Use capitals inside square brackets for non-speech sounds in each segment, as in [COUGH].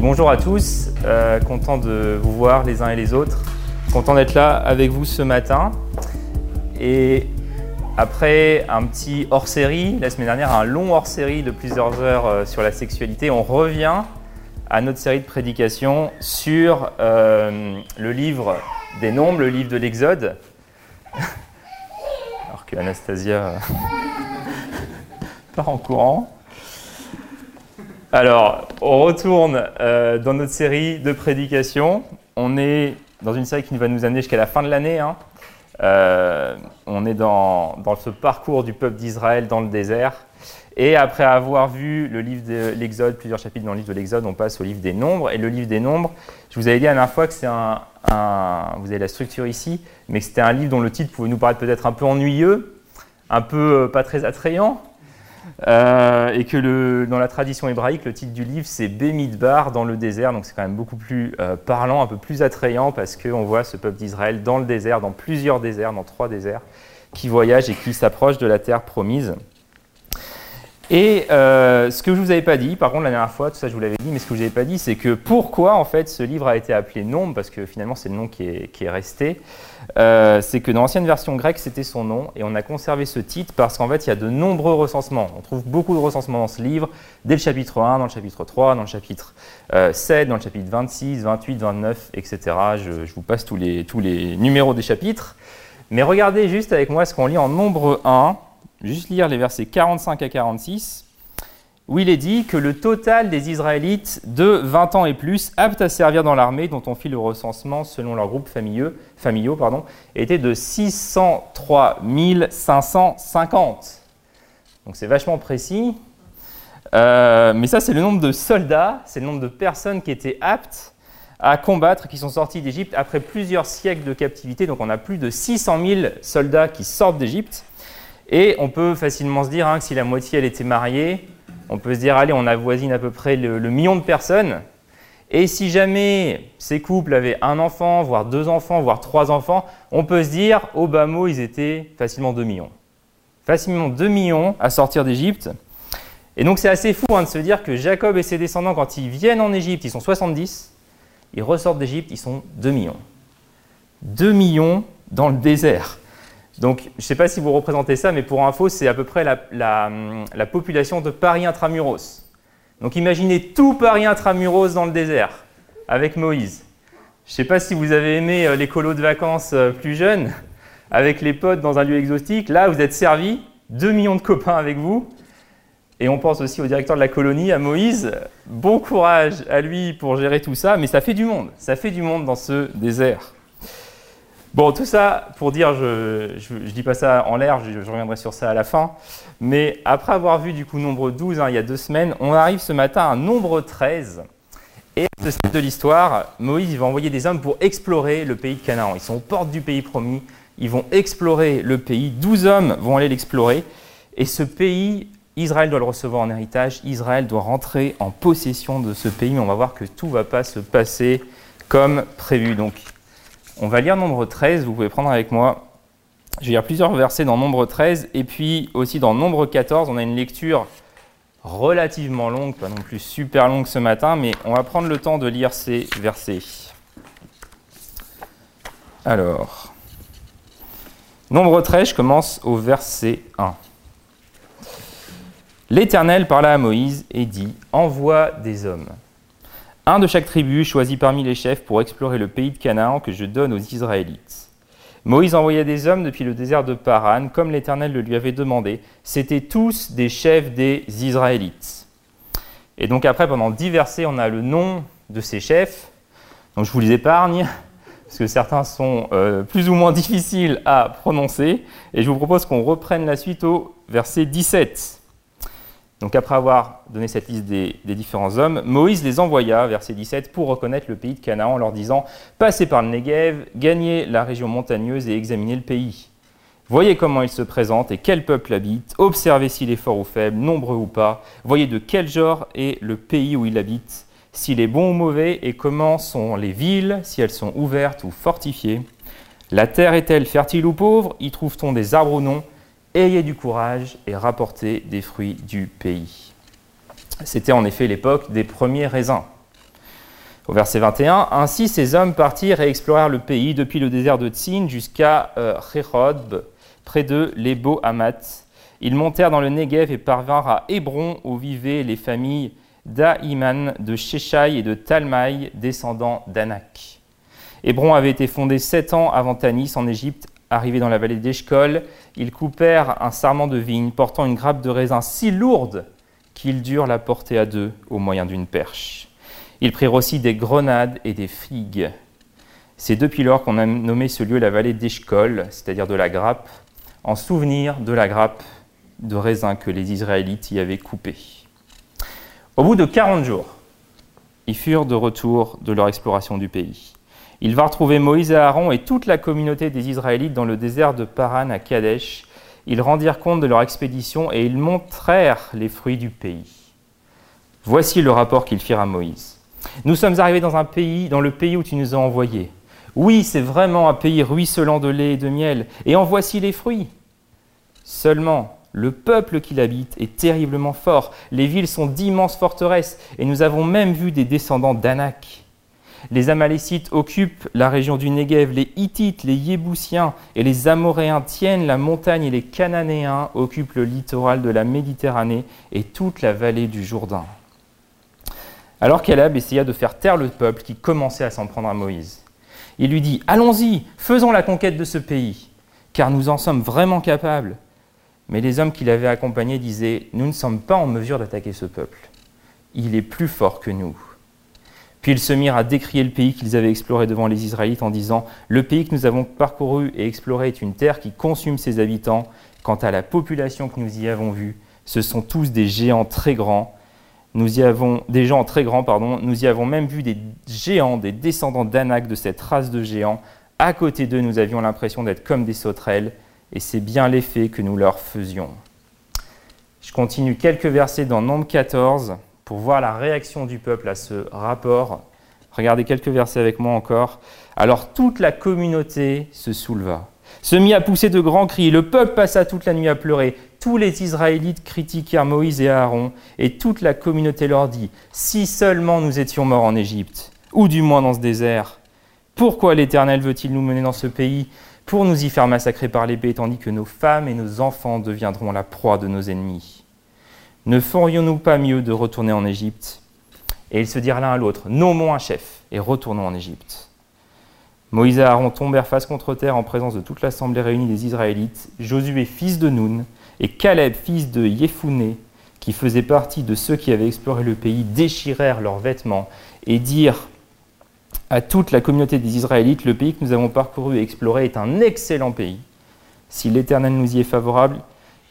Bonjour à tous, euh, content de vous voir les uns et les autres, content d'être là avec vous ce matin. Et après un petit hors-série, la semaine dernière, un long hors-série de plusieurs heures euh, sur la sexualité, on revient à notre série de prédications sur euh, le livre des Nombres, le livre de l'Exode. [LAUGHS] Alors que Anastasia [LAUGHS] part en courant. Alors, on retourne euh, dans notre série de prédications. On est dans une série qui va nous amener jusqu'à la fin de l'année. Hein. Euh, on est dans, ce parcours du peuple d'Israël dans le désert. Et après avoir vu le livre de l'Exode, plusieurs chapitres dans le livre de l'Exode, on passe au livre des Nombres. Et le livre des Nombres, je vous avais dit la dernière fois que c'est un, Vous avez la structure ici, mais c'était un livre dont le titre pouvait nous paraître peut-être un peu ennuyeux, un peu euh, pas très attrayant. Euh, et que dans la tradition hébraïque, le titre du livre, c'est Bémidbar dans le désert. Donc c'est quand même beaucoup plus euh, parlant, un peu plus attrayant, parce qu'on voit ce peuple d'Israël dans le désert, dans plusieurs déserts, dans trois déserts, qui voyage et qui s'approche de la terre promise. Et euh, ce que je ne vous avais pas dit, par contre la dernière fois, tout ça je vous l'avais dit, mais ce que je vous avais pas dit, c'est que pourquoi en fait ce livre a été appelé Nombre, parce que finalement c'est le nom qui est, qui est resté, euh, c'est que dans l'ancienne version grecque c'était son nom, et on a conservé ce titre parce qu'en fait il y a de nombreux recensements. On trouve beaucoup de recensements dans ce livre, dès le chapitre 1, dans le chapitre 3, dans le chapitre euh, 7, dans le chapitre 26, 28, 29, etc. Je, je vous passe tous les, tous les numéros des chapitres. Mais regardez juste avec moi ce qu'on lit en nombre 1 juste lire les versets 45 à 46, où il est dit que le total des Israélites de 20 ans et plus aptes à servir dans l'armée, dont on fit le recensement selon leurs groupes familiaux, familiaux pardon, était de 603 550. Donc c'est vachement précis. Euh, mais ça, c'est le nombre de soldats, c'est le nombre de personnes qui étaient aptes à combattre, qui sont sortis d'Égypte après plusieurs siècles de captivité. Donc on a plus de 600 000 soldats qui sortent d'Égypte. Et on peut facilement se dire hein, que si la moitié elle était mariée, on peut se dire allez, on avoisine à peu près le, million de personnes. Et si jamais ces couples avaient un enfant, voire deux enfants, voire trois enfants, on peut se dire au bas mot, ils étaient facilement 2 millions. Facilement 2 millions à sortir d'Égypte. Et donc c'est assez fou hein, de se dire que Jacob et ses descendants, quand ils viennent en Égypte, ils sont 70, ils ressortent d'Égypte, ils sont 2 millions. 2 millions dans le désert. Donc, je ne sais pas si vous représentez ça, mais pour info, c'est à peu près la, la, la, population de Paris intramuros. Donc, imaginez tout Paris intramuros dans le désert, avec Moïse. Je ne sais pas si vous avez aimé euh, les colos de vacances euh, plus jeunes, avec les potes dans un lieu exotique. Là, vous êtes servis, 2 millions de copains avec vous. Et on pense aussi au directeur de la colonie, à Moïse. Bon courage à lui pour gérer tout ça, mais ça fait du monde. Ça fait du monde dans ce désert. Bon, tout ça pour dire, je ne dis pas ça en l'air, je, reviendrai sur ça à la fin, mais après avoir vu du coup nombre 12 hein, il y a deux semaines, on arrive ce matin à nombre 13. Et à ce stade de l'histoire, Moïse va envoyer des hommes pour explorer le pays de Canaan. Ils sont aux portes du pays promis, ils vont explorer le pays, 12 hommes vont aller l'explorer, et ce pays, Israël doit le recevoir en héritage, Israël doit rentrer en possession de ce pays, mais on va voir que tout ne va pas se passer comme prévu. Donc on va lire Nombre 13, vous pouvez prendre avec moi. Je vais lire plusieurs versets dans Nombre 13 et puis aussi dans Nombre 14, on a une lecture relativement longue, pas non plus super longue ce matin, mais on va prendre le temps de lire ces versets. Alors, Nombre 13, je commence au verset 1. L'Éternel parla à Moïse et dit Envoie des hommes un de chaque tribu choisi parmi les chefs pour explorer le pays de Canaan que je donne aux Israélites. Moïse envoya des hommes depuis le désert de Paran, comme l'Éternel le lui avait demandé. C'étaient tous des chefs des Israélites. Et donc après, pendant dix versets, on a le nom de ces chefs. Donc je vous les épargne, parce que certains sont euh, plus ou moins [LAUGHS] difficiles à prononcer. Et je vous propose qu'on reprenne la suite au verset 17. Donc après avoir donné cette liste des, différents hommes, Moïse les envoya, verset 17, pour reconnaître le pays de Canaan en leur disant Passez par le Negev, gagnez la région montagneuse et examinez le pays. Voyez comment il se présente et quel peuple habite, observez s'il est fort ou faible, nombreux ou pas, voyez de quel genre est le pays où il habite, s'il est bon ou mauvais et comment sont les villes, si elles sont ouvertes ou fortifiées. La terre est-elle fertile ou pauvre? Y trouve-t-on des arbres ou non? Ayez du courage et rapportez des fruits du pays. C'était en effet l'époque des premiers raisins. Au verset 21, Ainsi ces hommes partirent et explorèrent le pays depuis le désert de Tsin jusqu'à euh, près de Lebo Hamat. Ils montèrent dans le Negev et parvinrent à Hébron où vivaient les familles d'Aïman, de Sheshai et de Talmaï, descendants d'Anak. Hébron avait été fondé sept ans avant Tanis en Égypte. Arrivés dans la vallée d'Eshkol, ils coupèrent un sarment de vigne portant une grappe de raisin si lourde qu'ils durent la porter à deux au moyen d'une perche. Ils prirent aussi des grenades et des figues. C'est depuis lors qu'on a nommé ce lieu la vallée d'Eshkol, c'est-à-dire de la grappe, en souvenir de la grappe de raisin que les Israélites y avaient coupée. Au bout de 40 jours, ils furent de retour de leur exploration du pays. Ils vinrent trouver Moïse et Aaron et toute la communauté des Israélites dans le désert de Paran à Kadesh. Ils rendirent compte de leur expédition et ils montrèrent les fruits du pays. Voici le rapport qu'ils firent à Moïse. Nous sommes arrivés dans un pays, dans le pays où tu nous as envoyés. Oui, c'est vraiment un pays ruisselant de lait et de miel, et en voici les fruits. Seulement, le peuple qui l'habite est terriblement fort. Les villes sont d'immenses forteresses, et nous avons même vu des descendants d'Anak. Les Amalécites occupent la région du Negev, les Hittites, les Yéboussiens et les Amoréens tiennent la montagne et les Cananéens occupent le littoral de la Méditerranée et toute la vallée du Jourdain. Alors Caleb essaya de faire taire le peuple qui commençait à s'en prendre à Moïse. Il lui dit Allons-y, faisons la conquête de ce pays, car nous en sommes vraiment capables. Mais les hommes qui l'avaient accompagné disaient Nous ne sommes pas en mesure d'attaquer ce peuple. Il est plus fort que nous. Puis ils se mirent à décrier le pays qu'ils avaient exploré devant les Israélites en disant Le pays que nous avons parcouru et exploré est une terre qui consume ses habitants. Quant à la population que nous y avons vue, ce sont tous des géants très grands. Nous y avons des gens très grands, pardon. Nous y avons même vu des géants, des descendants d'Anak de cette race de géants. À côté d'eux, nous avions l'impression d'être comme des sauterelles, et c'est bien l'effet que nous leur faisions. Je continue quelques versets dans Nombre 14 pour voir la réaction du peuple à ce rapport. Regardez quelques versets avec moi encore. Alors toute la communauté se souleva, se mit à pousser de grands cris. Le peuple passa toute la nuit à pleurer. Tous les Israélites critiquèrent Moïse et Aaron, et toute la communauté leur dit Si seulement nous étions morts en Égypte, ou du moins dans ce désert, pourquoi l'Éternel veut-il nous mener dans ce pays pour nous y faire massacrer par l'épée, tandis que nos femmes et nos enfants deviendront la proie de nos ennemis? Ne ferions-nous pas mieux de retourner en Égypte? Et ils se dirent l'un à l'autre, nommons un chef et retournons en Égypte. Moïse et Aaron tombèrent face contre terre en présence de toute l'assemblée réunie des Israélites, Josué fils de Nun et Caleb fils de Yéphuné, qui faisaient partie de ceux qui avaient exploré le pays, déchirèrent leurs vêtements et dirent à toute la communauté des Israélites, le pays que nous avons parcouru et exploré est un excellent pays. Si l'Éternel nous y est favorable,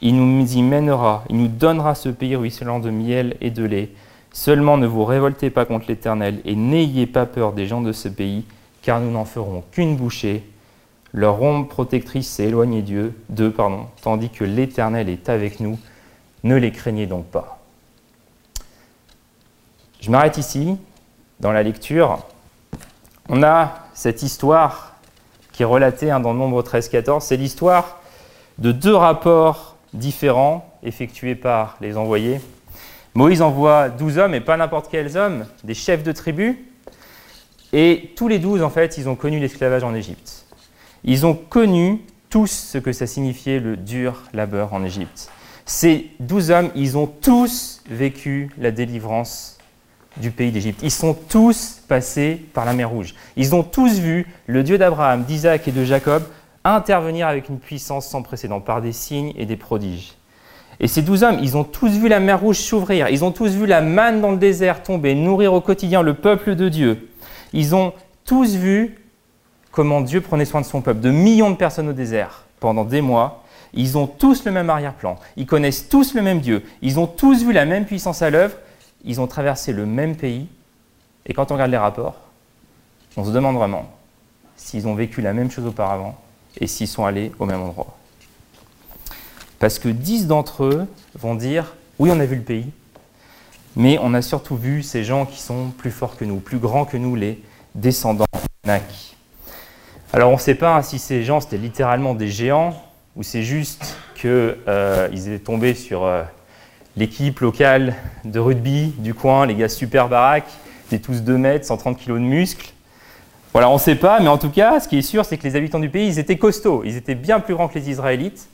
il nous y mènera, il nous donnera ce pays ruisselant de miel et de lait. Seulement ne vous révoltez pas contre l'Éternel et n'ayez pas peur des gens de ce pays, car nous n'en ferons qu'une bouchée. Leur ombre protectrice s'est éloignée d'eux, pardon, tandis que l'Éternel est avec nous. Ne les craignez donc pas. Je m'arrête ici, dans la lecture. On a cette histoire qui est relatée hein, dans le nombre 13-14. C'est l'histoire de deux rapports différents effectués par les envoyés. Moïse envoie douze hommes, et pas n'importe quels hommes, des chefs de tribus. Et tous les douze, en fait, ils ont connu l'esclavage en Égypte. Ils ont connu tous ce que ça signifiait le dur labeur en Égypte. Ces douze hommes, ils ont tous vécu la délivrance du pays d'Égypte. Ils sont tous passés par la mer Rouge. Ils ont tous vu le Dieu d'Abraham, d'Isaac et de Jacob intervenir avec une puissance sans précédent par des signes et des prodiges. Et ces douze hommes, ils ont tous vu la mer rouge s'ouvrir, ils ont tous vu la manne dans le désert tomber, nourrir au quotidien le peuple de Dieu. Ils ont tous vu comment Dieu prenait soin de son peuple, de millions de personnes au désert pendant des mois. Ils ont tous le même arrière-plan, ils connaissent tous le même Dieu, ils ont tous vu la même puissance à l'œuvre, ils ont traversé le même pays. Et quand on regarde les rapports, on se demande vraiment s'ils ont vécu la même chose auparavant et s'ils sont allés au même endroit. Parce que dix d'entre eux vont dire Oui, on a vu le pays, mais on a surtout vu ces gens qui sont plus forts que nous, plus grands que nous, les descendants d'Anak. Alors on ne sait pas si ces gens c'était littéralement des géants ou c'est juste qu'ils euh, étaient tombés sur euh, l'équipe locale de rugby du coin, les gars super baraques, étaient tous 2 mètres, 130 kilos de muscles. Voilà, on ne sait pas, mais en tout cas, ce qui est sûr, c'est que les habitants du pays, ils étaient costauds, ils étaient bien plus grands que les Israélites,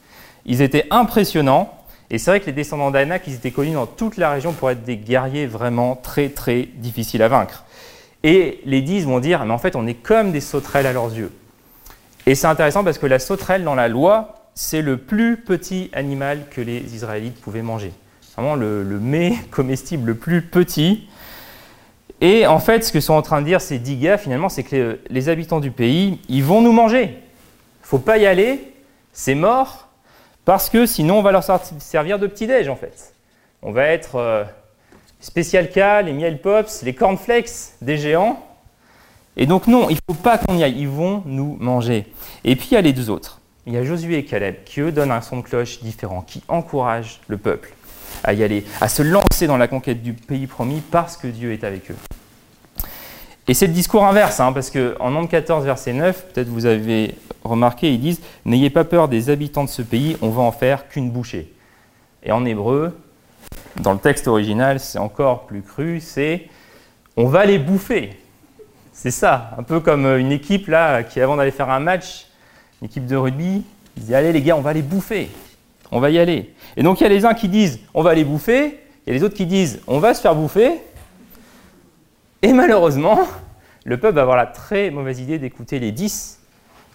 ils étaient impressionnants, et c'est vrai que les descendants d'Anak, ils étaient connus dans toute la région pour être des guerriers vraiment très très difficiles à vaincre. Et les dix vont dire, mais en fait, on est comme des sauterelles à leurs yeux. Et c'est intéressant parce que la sauterelle, dans la loi, c'est le plus petit animal que les Israélites pouvaient manger. Vraiment le, le mets [LAUGHS] comestible le plus petit. Et en fait, ce que sont en train de dire ces dix gars, finalement, c'est que les, habitants du pays, ils vont nous manger. Il faut pas y aller, c'est mort, parce que sinon on va leur servir de petit-déj, en fait. On va être euh, Spécial K, les Miel Pops, les Cornflakes des géants. Et donc non, il ne faut pas qu'on y aille, ils vont nous manger. Et puis il y a les deux autres. Il y a Josué et Caleb qui eux donnent un son de cloche différent, qui encouragent le peuple à y aller, à se lancer dans la conquête du pays promis parce que Dieu est avec eux. Et c'est le discours inverse, hein, parce qu'en Nombre 14, verset 9, peut-être vous avez remarqué, ils disent N'ayez pas peur des habitants de ce pays, on va en faire qu'une bouchée. Et en hébreu, dans le texte original, c'est encore plus cru c'est On va les bouffer. C'est ça, un peu comme une équipe là qui, avant d'aller faire un match, une équipe de rugby, ils Allez les gars, on va les bouffer. On va y aller. Et donc il y a les uns qui disent On va les bouffer il y a les autres qui disent On va se faire bouffer. Et malheureusement, le peuple va avoir la très mauvaise idée d'écouter les dix.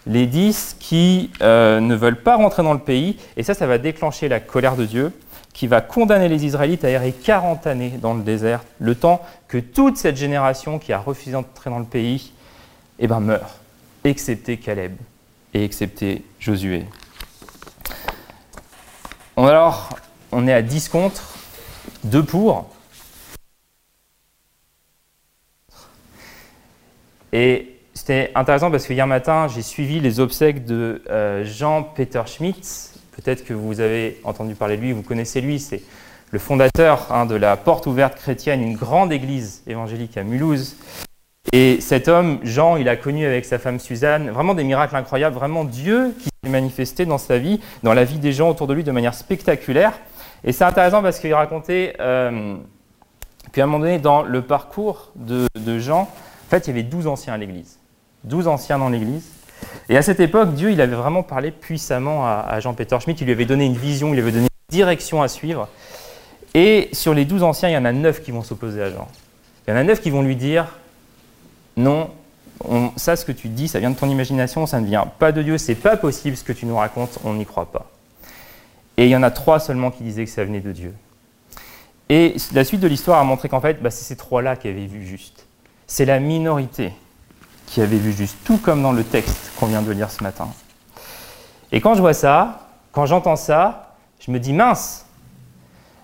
Les dix qui euh, ne veulent pas rentrer dans le pays. Et ça, ça va déclencher la colère de Dieu qui va condamner les Israélites à errer 40 années dans le désert, le temps que toute cette génération qui a refusé d'entrer dans le pays eh ben, meurt, excepté Caleb et excepté Josué. Alors, on est à 10 contre, 2 pour. Et c'était intéressant parce que hier matin, j'ai suivi les obsèques de euh, Jean-Peter Schmitt. Peut-être que vous avez entendu parler de lui, vous connaissez lui. C'est le fondateur hein, de la Porte ouverte chrétienne, une grande église évangélique à Mulhouse. Et cet homme, Jean, il a connu avec sa femme Suzanne vraiment des miracles incroyables, vraiment Dieu qui s'est manifesté dans sa vie, dans la vie des gens autour de lui de manière spectaculaire. Et c'est intéressant parce qu'il racontait euh, qu'à un moment donné, dans le parcours de, Jean, en fait, il y avait 12 anciens à l'église. 12 anciens dans l'église. Et à cette époque, Dieu, il avait vraiment parlé puissamment à, Jean-Peter Schmitt. Il lui avait donné une vision, il lui avait donné une direction à suivre. Et sur les 12 anciens, il y en a 9 qui vont s'opposer à Jean. Il y en a 9 qui vont lui dire Non, ça, ce que tu dis, ça vient de ton imagination, ça ne vient pas de Dieu, c'est pas possible ce que tu nous racontes, on n'y croit pas. Et il y en a trois seulement qui disaient que ça venait de Dieu. Et la suite de l'histoire a montré qu'en fait, bah, c'est ces trois-là qui avaient vu juste c'est la minorité qui avait vu juste, tout comme dans le texte qu'on vient de lire ce matin. Et quand je vois ça, quand j'entends ça, je me dis mince,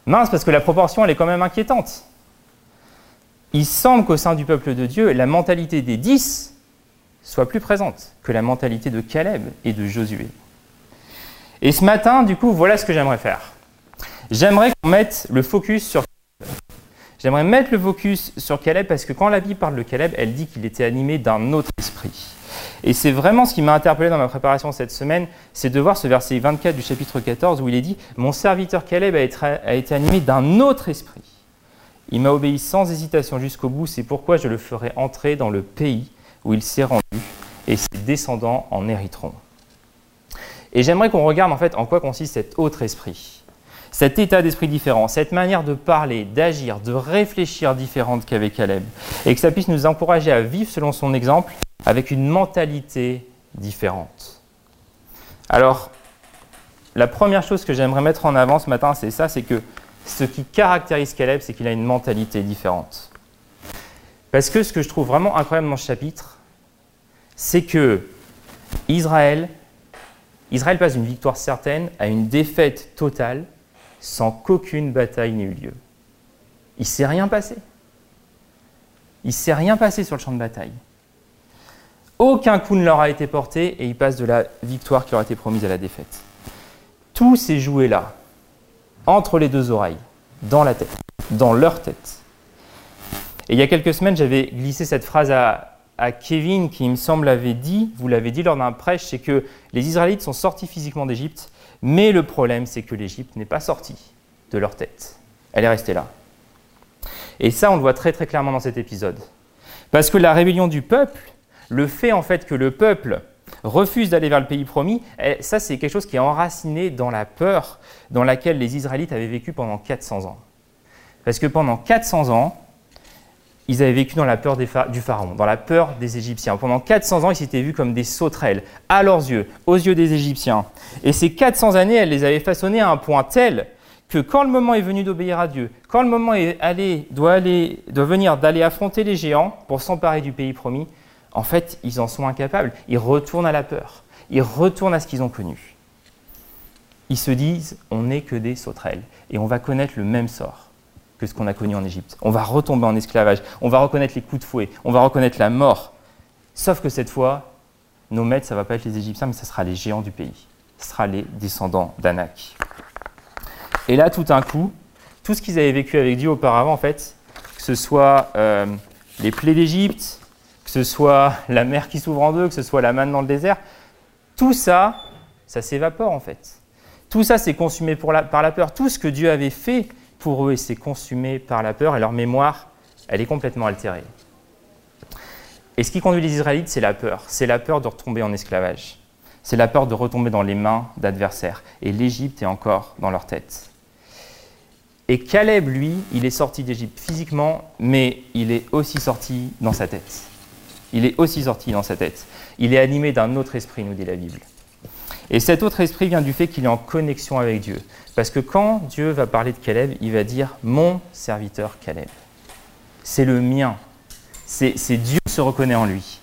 mince parce que la proportion elle est quand même inquiétante. Il semble qu'au sein du peuple de Dieu, la mentalité des dix soit plus présente que la mentalité de Caleb et de Josué. Et ce matin, du coup, voilà ce que j'aimerais faire. J'aimerais qu'on mette le focus sur J'aimerais mettre le focus sur Caleb parce que quand la Bible parle de Caleb, elle dit qu'il était animé d'un autre esprit. Et c'est vraiment ce qui m'a interpellé dans ma préparation cette semaine, c'est de voir ce verset 24 du chapitre 14 où il est dit Mon serviteur Caleb a été, animé d'un autre esprit. Il m'a obéi sans hésitation jusqu'au bout, c'est pourquoi je le ferai entrer dans le pays où il s'est rendu et ses descendants en hériteront. Et j'aimerais qu'on regarde en fait en quoi consiste cet autre esprit cet état d'esprit différent, cette manière de parler, d'agir, de réfléchir différente qu'avec Caleb, et que ça puisse nous encourager à vivre selon son exemple avec une mentalité différente. Alors, la première chose que j'aimerais mettre en avant ce matin, c'est ça, c'est que ce qui caractérise Caleb, c'est qu'il a une mentalité différente. Parce que ce que je trouve vraiment incroyable dans ce chapitre, c'est que Israël, Israël passe d'une victoire certaine à une défaite totale sans qu'aucune bataille n'ait eu lieu. Il ne s'est rien passé. Il ne s'est rien passé sur le champ de bataille. Aucun coup ne leur a été porté et ils passent de la victoire qui leur a été promise à la défaite. Tout s'est joué là, entre les deux oreilles, dans la tête, dans leur tête. Et il y a quelques semaines, j'avais glissé cette phrase à, Kevin qui, il me semble, avait dit, vous l'avez dit lors d'un prêche, c'est que les Israélites sont sortis physiquement d'Égypte, mais le problème, c'est que l'Égypte n'est pas sortie de leur tête. Elle est restée là. Et ça, on le voit très très clairement dans cet épisode. Parce que la rébellion du peuple, le fait en fait que le peuple refuse d'aller vers le pays promis, eh, ça c'est quelque chose qui est enraciné dans la peur dans laquelle les Israélites avaient vécu pendant 400 ans. Parce que pendant 400 ans, ils avaient vécu dans la peur du pharaon, dans la peur des Égyptiens. Pendant 400 ans, ils s'étaient vus comme des sauterelles, à leurs yeux, aux yeux des Égyptiens. Et ces 400 années, elles les avaient façonnés à un point tel que quand le moment est venu d'obéir à Dieu, quand le moment est allé, doit, aller, doit venir d'aller affronter les géants pour s'emparer du pays promis, en fait, ils en sont incapables. Ils retournent à la peur. Ils retournent à ce qu'ils ont connu. Ils se disent, on n'est que des sauterelles et on va connaître le même sort que ce qu'on a connu en Égypte. On va retomber en esclavage, on va reconnaître les coups de fouet, on va reconnaître la mort. Sauf que cette fois, nos maîtres, ça ne va pas être les Égyptiens, mais ce sera les géants du pays. Ce sera les descendants d'Anak. Et là, tout d'un coup, tout ce qu'ils avaient vécu avec Dieu auparavant, en fait, que ce soit euh, les plaies d'Égypte, ce soit la mer qui s'ouvre en deux, que ce soit la manne dans le désert, tout ça, ça s'évapore en fait. Tout ça, c'est consumé par la peur. Tout ce que Dieu avait fait pour eux et c'est consumé par la peur et leur mémoire, elle est complètement altérée. Et ce qui conduit les Israélites, c'est la peur. C'est la peur de retomber en esclavage. C'est la peur de retomber dans les mains d'adversaires. Et l'Égypte est encore dans leur tête. Et Caleb, lui, il est sorti d'Égypte physiquement, mais il est aussi sorti dans sa tête. Il est aussi sorti dans sa tête. Il est animé d'un autre esprit, nous dit la Bible. Et cet autre esprit vient du fait qu'il est en connexion avec Dieu. Parce que quand Dieu va parler de Caleb, il va dire mon serviteur Caleb. C'est le mien. C'est Dieu se reconnaît en lui.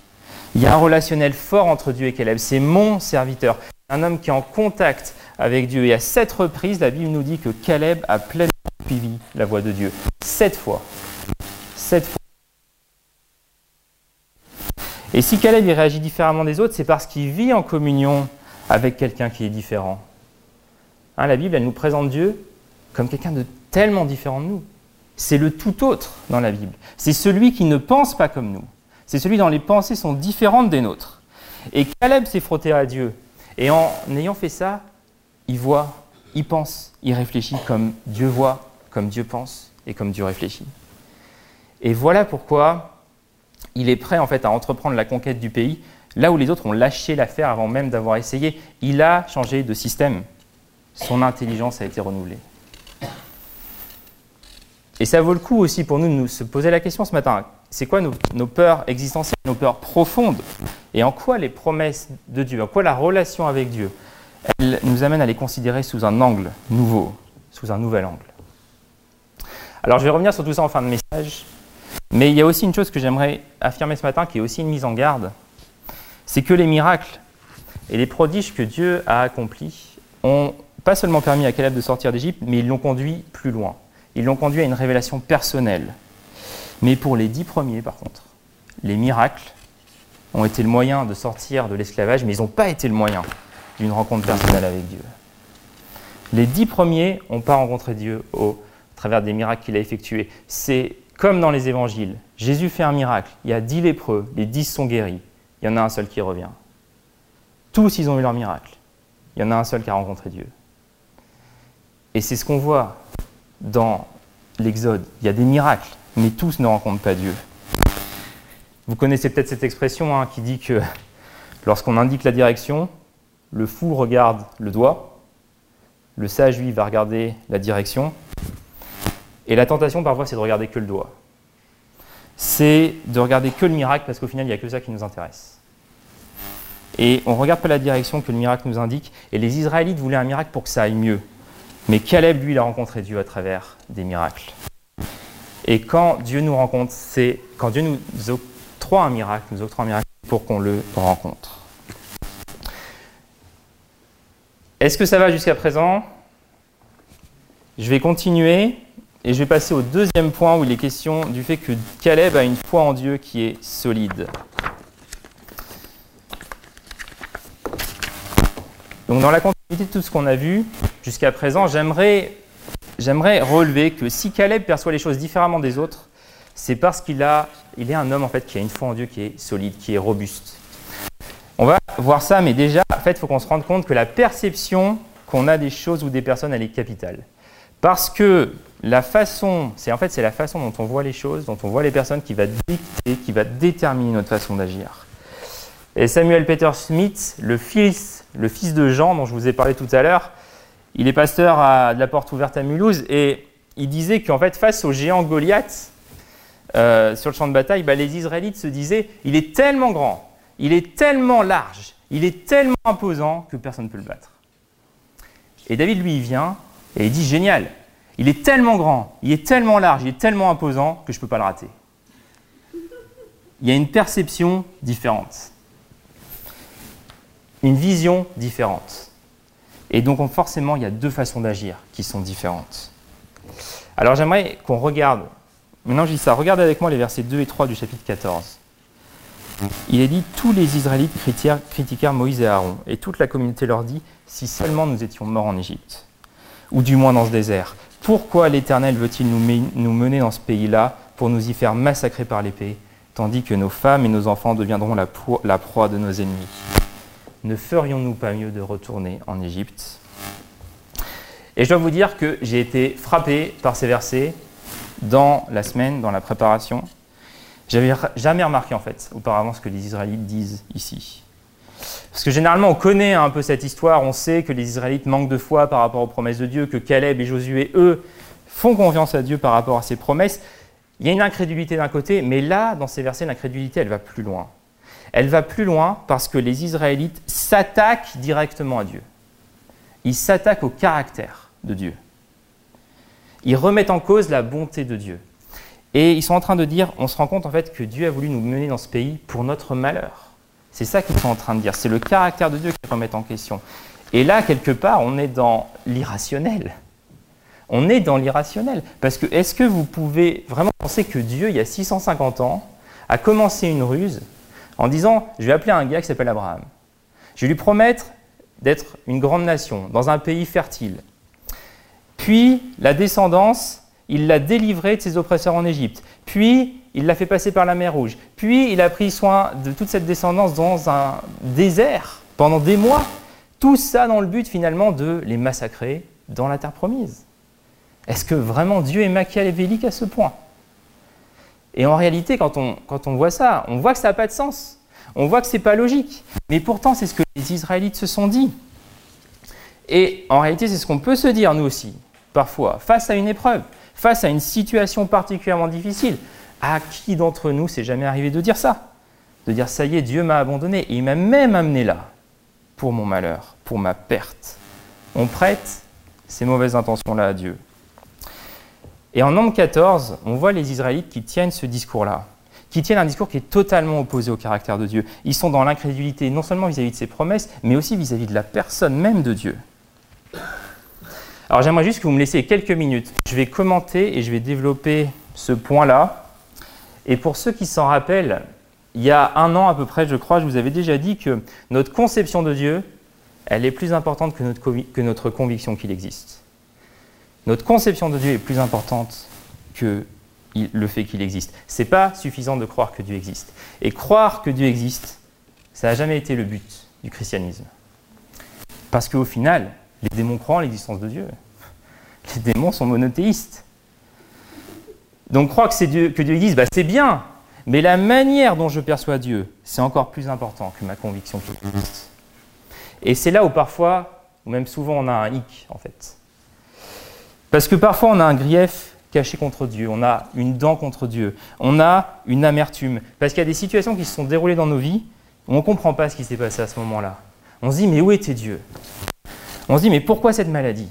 Il y a un relationnel fort entre Dieu et Caleb. C'est mon serviteur. Un homme qui est en contact avec Dieu. Et à cette reprise, la Bible nous dit que Caleb a pleinement suivi la voix de Dieu. Sept fois. Sept fois. Et si Caleb il réagit différemment des autres, c'est parce qu'il vit en communion avec quelqu'un qui est différent. Hein, la Bible, elle nous présente Dieu comme quelqu'un de tellement différent de nous. C'est le tout autre dans la Bible. C'est celui qui ne pense pas comme nous. C'est celui dont les pensées sont différentes des nôtres. Et Caleb s'est frotté à Dieu. Et en ayant fait ça, il voit, il pense, il réfléchit comme Dieu voit, comme Dieu pense et comme Dieu réfléchit. Et voilà pourquoi il est prêt en fait à entreprendre la conquête du pays Là où les autres ont lâché l'affaire avant même d'avoir essayé, il a changé de système. Son intelligence a été renouvelée. Et ça vaut le coup aussi pour nous de nous se poser la question ce matin. C'est quoi nos, peurs existentielles, nos peurs profondes? Et en quoi les promesses de Dieu, en quoi la relation avec Dieu, elle nous amène à les considérer sous un angle nouveau, sous un nouvel angle? Alors je vais revenir sur tout ça en fin de message. Mais il y a aussi une chose que j'aimerais affirmer ce matin qui est aussi une mise en garde c'est que les miracles et les prodiges que Dieu a accomplis ont pas seulement permis à Caleb de sortir d'Égypte, mais ils l'ont conduit plus loin. Ils l'ont conduit à une révélation personnelle. Mais pour les dix premiers, par contre, les miracles ont été le moyen de sortir de l'esclavage, mais ils n'ont pas été le moyen d'une rencontre personnelle avec Dieu. Les dix premiers n'ont pas rencontré Dieu au travers des miracles qu'il a effectués. C'est comme dans les évangiles. Jésus fait un miracle. Il y a dix lépreux, les dix sont guéris il y en a un seul qui revient. Tous, ils ont eu leur miracle. Il y en a un seul qui a rencontré Dieu. Et c'est ce qu'on voit dans l'Exode. Il y a des miracles, mais tous ne rencontrent pas Dieu. Vous connaissez peut-être cette expression hein, qui dit que [LAUGHS] lorsqu'on indique la direction, le fou regarde le doigt, le sage, lui, va regarder la direction, et la tentation, parfois, c'est de regarder que le doigt c'est de regarder que le miracle parce qu'au final, il n'y a que ça qui nous intéresse. Et on ne regarde pas la direction que le miracle nous indique. Et les Israélites voulaient un miracle pour que ça aille mieux. Mais Caleb, lui, il a rencontré Dieu à travers des miracles. Et quand Dieu nous rencontre, c'est quand Dieu nous octroie un miracle, nous octroie un miracle pour qu'on le rencontre. Est-ce que ça va jusqu'à présent? Je vais continuer et je vais passer au deuxième point où il est question du fait que Caleb a une foi en Dieu qui est solide. Donc dans la continuité de tout ce qu'on a vu jusqu'à présent, j'aimerais, j'aimerais relever que si Caleb perçoit les choses différemment des autres, c'est parce qu'il a, il est un homme en fait qui a une foi en Dieu qui est solide, qui est robuste. On va voir ça, mais déjà, en fait, il faut qu'on se rende compte que la perception qu'on a des choses ou des personnes, elle est capitale. Parce que la façon, c'est en fait c'est la façon dont on voit les choses, dont on voit les personnes qui va dicter, qui va déterminer notre façon d'agir. Et Samuel Peter Smith, le fils, le fils de Jean dont je vous ai parlé tout à l'heure, il est pasteur à, de la porte ouverte à Mulhouse et il disait qu'en fait face au géant Goliath euh, sur le champ de bataille, bah, les Israélites se disaient il est tellement grand, il est tellement large, il est tellement imposant que personne ne peut le battre. Et David lui il vient et il dit génial, il est tellement grand, il est tellement large, il est tellement imposant que je ne peux pas le rater. Il y a une perception différente, une vision différente. Et donc forcément, il y a deux façons d'agir qui sont différentes. Alors j'aimerais qu'on regarde, maintenant je dis ça, regardez avec moi les versets 2 et 3 du chapitre 14. Il est dit, tous les Israélites critiquèrent Moïse et Aaron, et toute la communauté leur dit, si seulement nous étions morts en Égypte, ou du moins dans ce désert, pourquoi l'Éternel veut-il nous mener dans ce pays-là pour nous y faire massacrer par l'épée, tandis que nos femmes et nos enfants deviendront la proie, de nos ennemis? Ne ferions-nous pas mieux de retourner en Égypte? Et je dois vous dire que j'ai été frappé par ces versets dans la semaine, dans la préparation. J'avais jamais remarqué en fait auparavant ce que les Israélites disent ici. Parce que généralement, on connaît un peu cette histoire, on sait que les Israélites manquent de foi par rapport aux promesses de Dieu, que Caleb et Josué, eux, font confiance à Dieu par rapport à ses promesses. Il y a une incrédulité d'un côté, mais là, dans ces versets, l'incrédulité, elle va plus loin. Elle va plus loin parce que les Israélites s'attaquent directement à Dieu. Ils s'attaquent au caractère de Dieu. Ils remettent en cause la bonté de Dieu. Et ils sont en train de dire, on se rend compte en fait que Dieu a voulu nous mener dans ce pays pour notre malheur. C'est ça qu'ils sont en train de dire. C'est le caractère de Dieu qu'ils remettent en question. Et là, quelque part, on est dans l'irrationnel. On est dans l'irrationnel. Parce que est-ce que vous pouvez vraiment penser que Dieu, il y a 650 ans, a commencé une ruse en disant Je vais appeler un gars qui s'appelle Abraham. Je vais lui promettre d'être une grande nation, dans un pays fertile. Puis, la descendance, il l'a délivré de ses oppresseurs en Égypte. Puis, il l'a fait passer par la mer Rouge. Puis il a pris soin de toute cette descendance dans un désert pendant des mois. Tout ça dans le but finalement de les massacrer dans la terre promise. Est-ce que vraiment Dieu est machiavélique à ce point? Et en réalité, quand on, quand on voit ça, on voit que ça n'a pas de sens. On voit que ce n'est pas logique. Mais pourtant, c'est ce que les Israélites se sont dit. Et en réalité, c'est ce qu'on peut se dire, nous aussi, parfois, face à une épreuve, face à une situation particulièrement difficile. À qui d'entre nous s'est jamais arrivé de dire ça? De dire ça y est, Dieu m'a abandonné et il m'a même amené là pour mon malheur, pour ma perte. On prête ces mauvaises intentions-là à Dieu. Et en Nombre 14, on voit les Israélites qui tiennent ce discours-là, qui tiennent un discours qui est totalement opposé au caractère de Dieu. Ils sont dans l'incrédulité non seulement vis-à-vis de ses promesses, mais aussi vis-à-vis de la personne même de Dieu. Alors j'aimerais juste que vous me laissiez quelques minutes. Je vais commenter et je vais développer ce point-là et pour ceux qui s'en rappellent, il y a un an à peu près, je crois, je vous avais déjà dit que notre conception de Dieu, elle est plus importante que notre, que notre conviction qu'il existe. Notre conception de Dieu est plus importante que le fait qu'il existe. Ce n'est pas suffisant de croire que Dieu existe. Et croire que Dieu existe, ça n'a jamais été le but du christianisme. Parce qu'au final, les démons croient en l'existence de Dieu. Les démons sont monothéistes. Donc croire que, Dieu, que Dieu existe, bah, c'est bien, mais la manière dont je perçois Dieu, c'est encore plus important que ma conviction qu'il. Et c'est là où parfois, ou même souvent, on a un hic, en fait. Parce que parfois, on a un grief caché contre Dieu, on a une dent contre Dieu, on a une amertume. Parce qu'il y a des situations qui se sont déroulées dans nos vies où on ne comprend pas ce qui s'est passé à ce moment-là. On se dit, mais où était Dieu? On se dit, mais pourquoi cette maladie?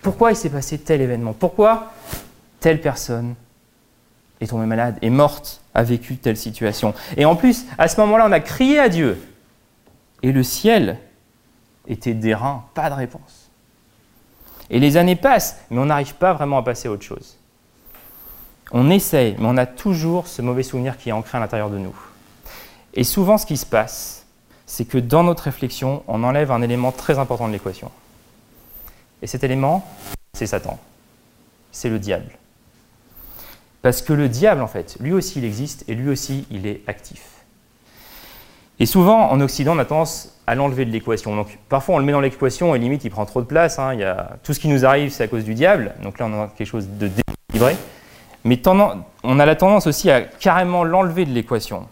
Pourquoi il s'est passé tel événement? Pourquoi telle personne? Est tombée malade, est morte, a vécu telle situation. Et en plus, à ce moment-là, on a crié à Dieu. Et le ciel était d'airain, pas de réponse. Et les années passent, mais on n'arrive pas vraiment à passer à autre chose. On essaye, mais on a toujours ce mauvais souvenir qui est ancré à l'intérieur de nous. Et souvent, ce qui se passe, c'est que dans notre réflexion, on enlève un élément très important de l'équation. Et cet élément, c'est Satan. C'est le diable. Parce que le diable, en fait, lui aussi, il existe et lui aussi, il est actif. Et souvent, en Occident, on a tendance à l'enlever de l'équation. Donc parfois on le met dans l'équation et limite il prend trop de place. Hein. Il y a, tout ce qui nous arrive c'est à cause du diable. Donc là on a quelque chose de déséquilibré. Mais on a la tendance aussi à carrément l'enlever de l'équation.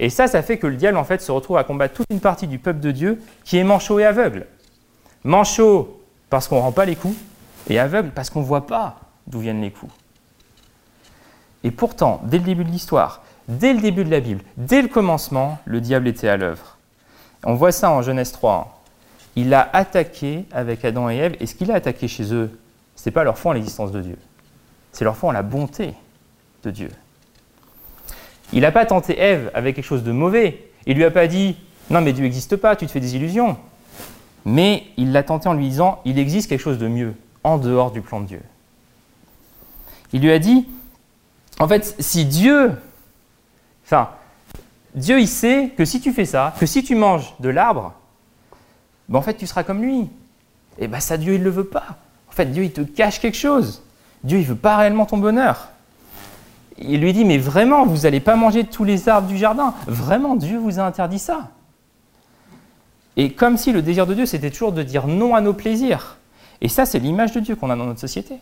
Et ça, ça fait que le diable en fait se retrouve à combattre toute une partie du peuple de Dieu qui est manchot et aveugle. Manchot parce qu'on ne rend pas les coups et aveugle parce qu'on ne voit pas d'où viennent les coups. Et pourtant, dès le début de l'histoire, dès le début de la Bible, dès le commencement, le diable était à l'œuvre. On voit ça en Genèse 3. Il a attaqué avec Adam et Ève, et ce qu'il a attaqué chez eux, ce n'est pas leur foi en l'existence de Dieu, c'est leur foi en la bonté de Dieu. Il n'a pas tenté Ève avec quelque chose de mauvais. Il lui a pas dit Non, mais Dieu n'existe pas, tu te fais des illusions. Mais il l'a tenté en lui disant Il existe quelque chose de mieux, en dehors du plan de Dieu. Il lui a dit En fait, si Dieu. Enfin, Dieu, il sait que si tu fais ça, que si tu manges de l'arbre, ben en fait, tu seras comme lui. Et bien, ça, Dieu, il le veut pas. En fait, Dieu, il te cache quelque chose. Dieu, il veut pas réellement ton bonheur. Il lui dit, mais vraiment, vous n'allez pas manger tous les arbres du jardin. Vraiment, Dieu vous a interdit ça. Et comme si le désir de Dieu, c'était toujours de dire non à nos plaisirs. Et ça, c'est l'image de Dieu qu'on a dans notre société.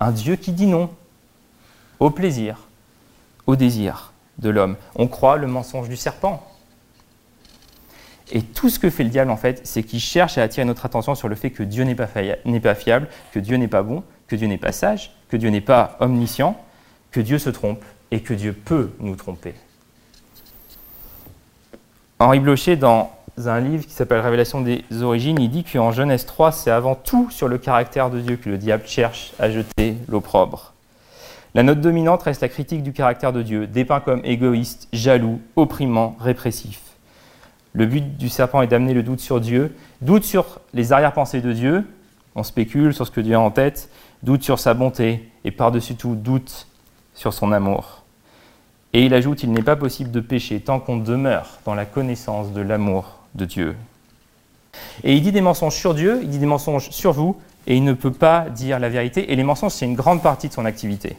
Un Dieu qui dit non au plaisir, au désir de l'homme. On croit le mensonge du serpent. Et tout ce que fait le diable, en fait, c'est qu'il cherche à attirer notre attention sur le fait que Dieu n'est pas, fiable, que Dieu n'est pas bon, que Dieu n'est pas sage, que Dieu n'est pas omniscient, que Dieu se trompe et que Dieu peut nous tromper. Henri Blocher, dans un livre qui s'appelle Révélation des origines, il dit qu'en Genèse 3, c'est avant tout sur le caractère de Dieu que le diable cherche à jeter l'opprobre. La note dominante reste la critique du caractère de Dieu, dépeint comme égoïste, jaloux, opprimant, répressif. Le but du serpent est d'amener le doute sur Dieu, doute sur les arrière-pensées de Dieu, on spécule sur ce que Dieu a en tête, doute sur sa bonté, et par-dessus tout, doute sur son amour. Et il ajoute, il n'est pas possible de pécher tant qu'on demeure dans la connaissance de l'amour de Dieu. Et il dit des mensonges sur Dieu, il dit des mensonges sur vous, et il ne peut pas dire la vérité. Et les mensonges, c'est une grande partie de son activité.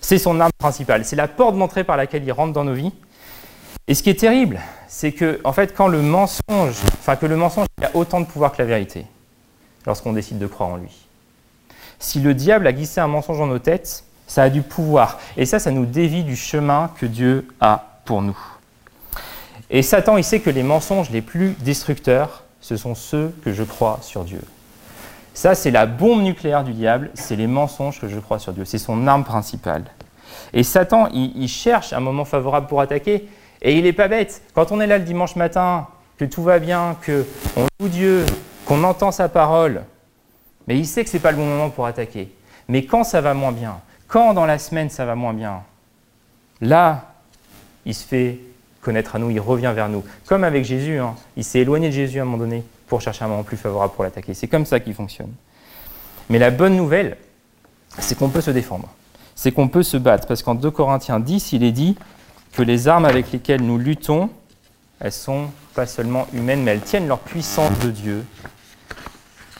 C'est son arme principale, c'est la porte d'entrée par laquelle il rentre dans nos vies. Et ce qui est terrible, c'est que, en fait, le mensonge, enfin que le mensonge a autant de pouvoir que la vérité, lorsqu'on décide de croire en lui. Si le diable a glissé un mensonge dans nos têtes, ça a du pouvoir. Et ça, ça nous dévie du chemin que Dieu a pour nous. Et Satan, il sait que les mensonges les plus destructeurs, ce sont ceux que je crois sur Dieu. Ça, c'est la bombe nucléaire du diable, c'est les mensonges que je crois sur Dieu. C'est son arme principale. Et Satan, il, cherche un moment favorable pour attaquer, et il n'est pas bête. Quand on est là le dimanche matin, que tout va bien, qu'on loue Dieu, qu'on entend sa parole, mais il sait que ce n'est pas le bon moment pour attaquer. Mais quand ça va moins bien, quand dans la semaine ça va moins bien, là, il se fait connaître à nous, il revient vers nous. Comme avec Jésus, hein. il s'est éloigné de Jésus à un moment donné pour chercher un moment plus favorable pour l'attaquer. C'est comme ça qu'il fonctionne. Mais la bonne nouvelle, c'est qu'on peut se défendre. C'est qu'on peut se battre. Parce qu'en 2 Corinthiens 10, il est dit que les armes avec lesquelles nous luttons, elles sont pas seulement humaines, mais elles tiennent leur puissance de Dieu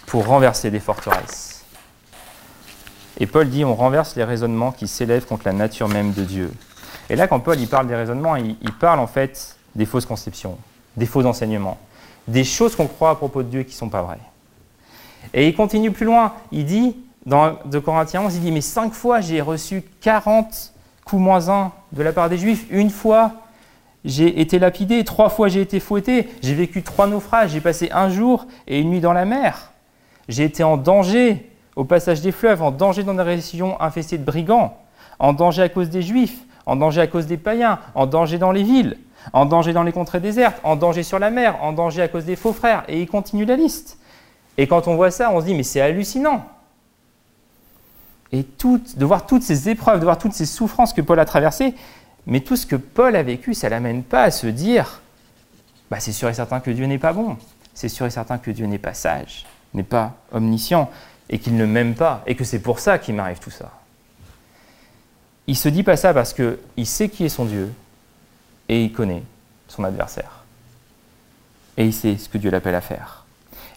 pour renverser des forteresses. Et Paul dit on renverse les raisonnements qui s'élèvent contre la nature même de Dieu. Et là, quand Paul il parle des raisonnements, il, parle en fait des fausses conceptions, des faux enseignements, des choses qu'on croit à propos de Dieu qui ne sont pas vraies. Et il continue plus loin. Il dit, dans 2 Corinthiens 11, il dit Mais cinq fois j'ai reçu 40 coups moins un de la part des Juifs. Une fois j'ai été lapidé, trois fois j'ai été fouetté, j'ai vécu trois naufrages, j'ai passé un jour et une nuit dans la mer. J'ai été en danger, au passage des fleuves, en danger dans des régions infestées de brigands, en danger à cause des juifs, en danger à cause des païens, en danger dans les villes, en danger dans les contrées désertes, en danger sur la mer, en danger à cause des faux frères, et il continue la liste. Et quand on voit ça, on se dit, mais c'est hallucinant. Et de voir toutes ces épreuves, de voir toutes ces souffrances que Paul a traversées, mais tout ce que Paul a vécu, ça ne l'amène pas à se dire, bah, c'est sûr et certain que Dieu n'est pas bon, c'est sûr et certain que Dieu n'est pas sage, n'est pas omniscient, et qu'il ne m'aime pas et que c'est pour ça qu'il m'arrive tout ça. Il se dit pas ça parce qu'il sait qui est son Dieu et il connaît son adversaire. Et il sait ce que Dieu l'appelle à faire.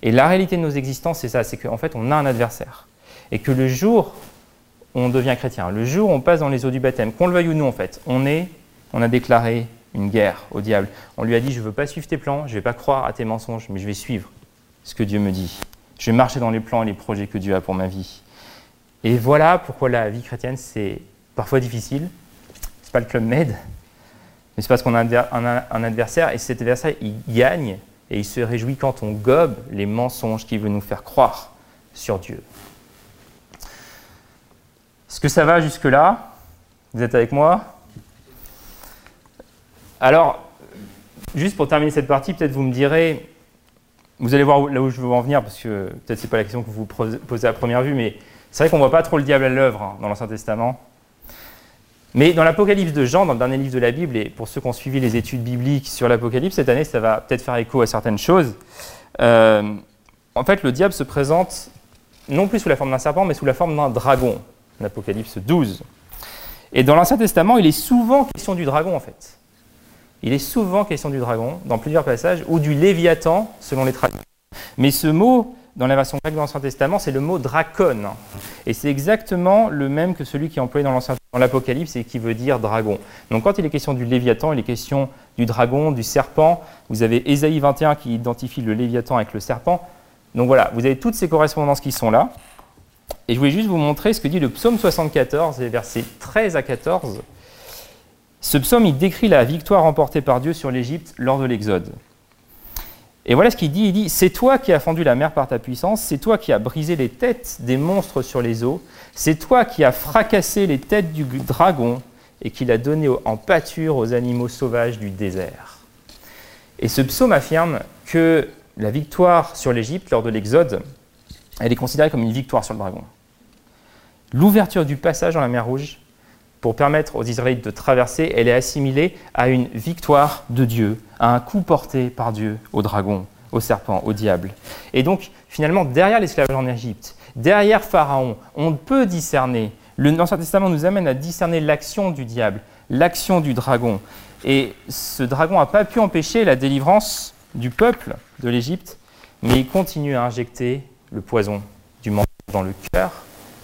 Et la réalité de nos existences, c'est ça, c'est qu'en fait, on a un adversaire. Et que le jour où on devient chrétien, le jour où on passe dans les eaux du baptême, qu'on le veuille ou non, en fait, on est, on a déclaré une guerre au diable. On lui a dit, je ne veux pas suivre tes plans, je ne vais pas croire à tes mensonges, mais je vais suivre ce que Dieu me dit. Je vais marcher dans les plans et les projets que Dieu a pour ma vie. Et voilà pourquoi la vie chrétienne, c'est parfois difficile. Ce n'est pas le club med, mais c'est parce qu'on a un adversaire, et cet adversaire, il gagne, et il se réjouit quand on gobe les mensonges qu'il veut nous faire croire sur Dieu. Est-ce que ça va jusque-là? Vous êtes avec moi? Alors, juste pour terminer cette partie, peut-être vous me direz, vous allez voir là où je veux en venir, parce que peut-être ce n'est pas la question que vous posez à première vue, mais c'est vrai qu'on ne voit pas trop le diable à l'œuvre hein, dans l'Ancien Testament. Mais dans l'Apocalypse de Jean, dans le dernier livre de la Bible, et pour ceux qui ont suivi les études bibliques sur l'Apocalypse, cette année, ça va peut-être faire écho à certaines choses. Euh, en fait, le diable se présente non plus sous la forme d'un serpent, mais sous la forme d'un dragon. L'Apocalypse 12. Et dans l'Ancien Testament, il est souvent question du dragon, en fait. Il est souvent question du dragon, dans plusieurs passages, ou du léviathan, selon les traductions. Mais ce mot, dans la version grecque de l'Ancien Testament, c'est le mot dracon. Et c'est exactement le même que celui qui est employé dans l'Apocalypse et qui veut dire dragon. Donc quand il est question du léviathan, il est question du dragon, du serpent. Vous avez Ésaïe 21 qui identifie le léviathan avec le serpent. Donc voilà, vous avez toutes ces correspondances qui sont là. Et je voulais juste vous montrer ce que dit le psaume 74, les versets 13 à 14. Ce psaume, il décrit la victoire remportée par Dieu sur l'Égypte lors de l'Exode. Et voilà ce qu'il dit, il dit, c'est toi qui as fendu la mer par ta puissance, c'est toi qui as brisé les têtes des monstres sur les eaux, c'est toi qui as fracassé les têtes du dragon et qui l'a donné en pâture aux animaux sauvages du désert. Et ce psaume affirme que la victoire sur l'Égypte lors de l'Exode, elle est considérée comme une victoire sur le dragon. L'ouverture du passage dans la mer Rouge, pour permettre aux Israélites de traverser, elle est assimilée à une victoire de Dieu, à un coup porté par Dieu au dragon, au serpent, au diable. Et donc, finalement, derrière l'esclavage en Égypte, derrière Pharaon, on peut discerner, l'Ancien Testament nous amène à discerner l'action du diable, l'action du dragon. Et ce dragon n'a pas pu empêcher la délivrance du peuple de l'Égypte, mais il continue à injecter le poison du mensonge dans le cœur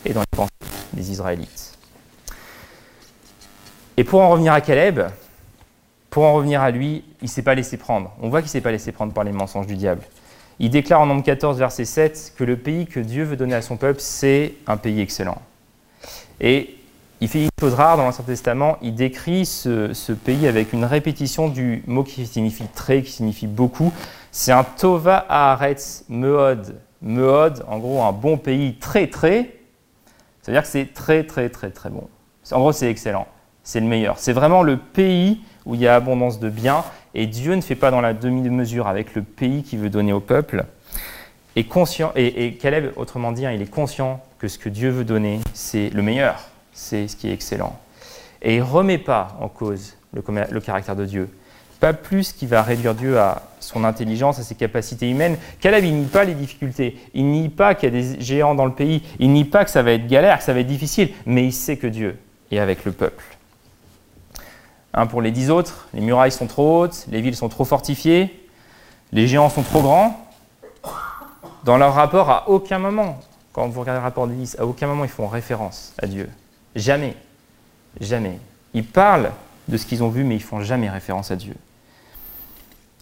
et dans les pensées des Israélites. Et pour en revenir à Caleb, pour en revenir à lui, il ne s'est pas laissé prendre. On voit qu'il ne s'est pas laissé prendre par les mensonges du diable. Il déclare en nombre 14, verset 7, que le pays que Dieu veut donner à son peuple, c'est un pays excellent. Et il fait une chose rare dans l'Ancien Testament, il décrit ce, pays avec une répétition du mot qui signifie très, qui signifie beaucoup. C'est un Tova Haaretz Meod. Meod, en gros, un bon pays très très. C'est-à-dire que c'est très très très très bon. En gros, c'est excellent. C'est le meilleur. C'est vraiment le pays où il y a abondance de biens. Et Dieu ne fait pas dans la demi-mesure avec le pays qu'il veut donner au peuple. Et, conscient, et, Caleb, autrement dit, hein, il est conscient que ce que Dieu veut donner, c'est le meilleur. C'est ce qui est excellent. Et il ne remet pas en cause le, caractère de Dieu pas plus qu'il va réduire Dieu à son intelligence, à ses capacités humaines. Caleb, il nie pas les difficultés, il nie pas qu'il y a des géants dans le pays, il nie pas que ça va être galère, que ça va être difficile, mais il sait que Dieu est avec le peuple. Pour les dix autres, les murailles sont trop hautes, les villes sont trop fortifiées, les géants sont trop grands. Dans leur rapport, à aucun moment, quand vous regardez le rapport des dix, à aucun moment ils font référence à Dieu. Jamais. Jamais. Ils parlent de ce qu'ils ont vu, mais ils font jamais référence à Dieu.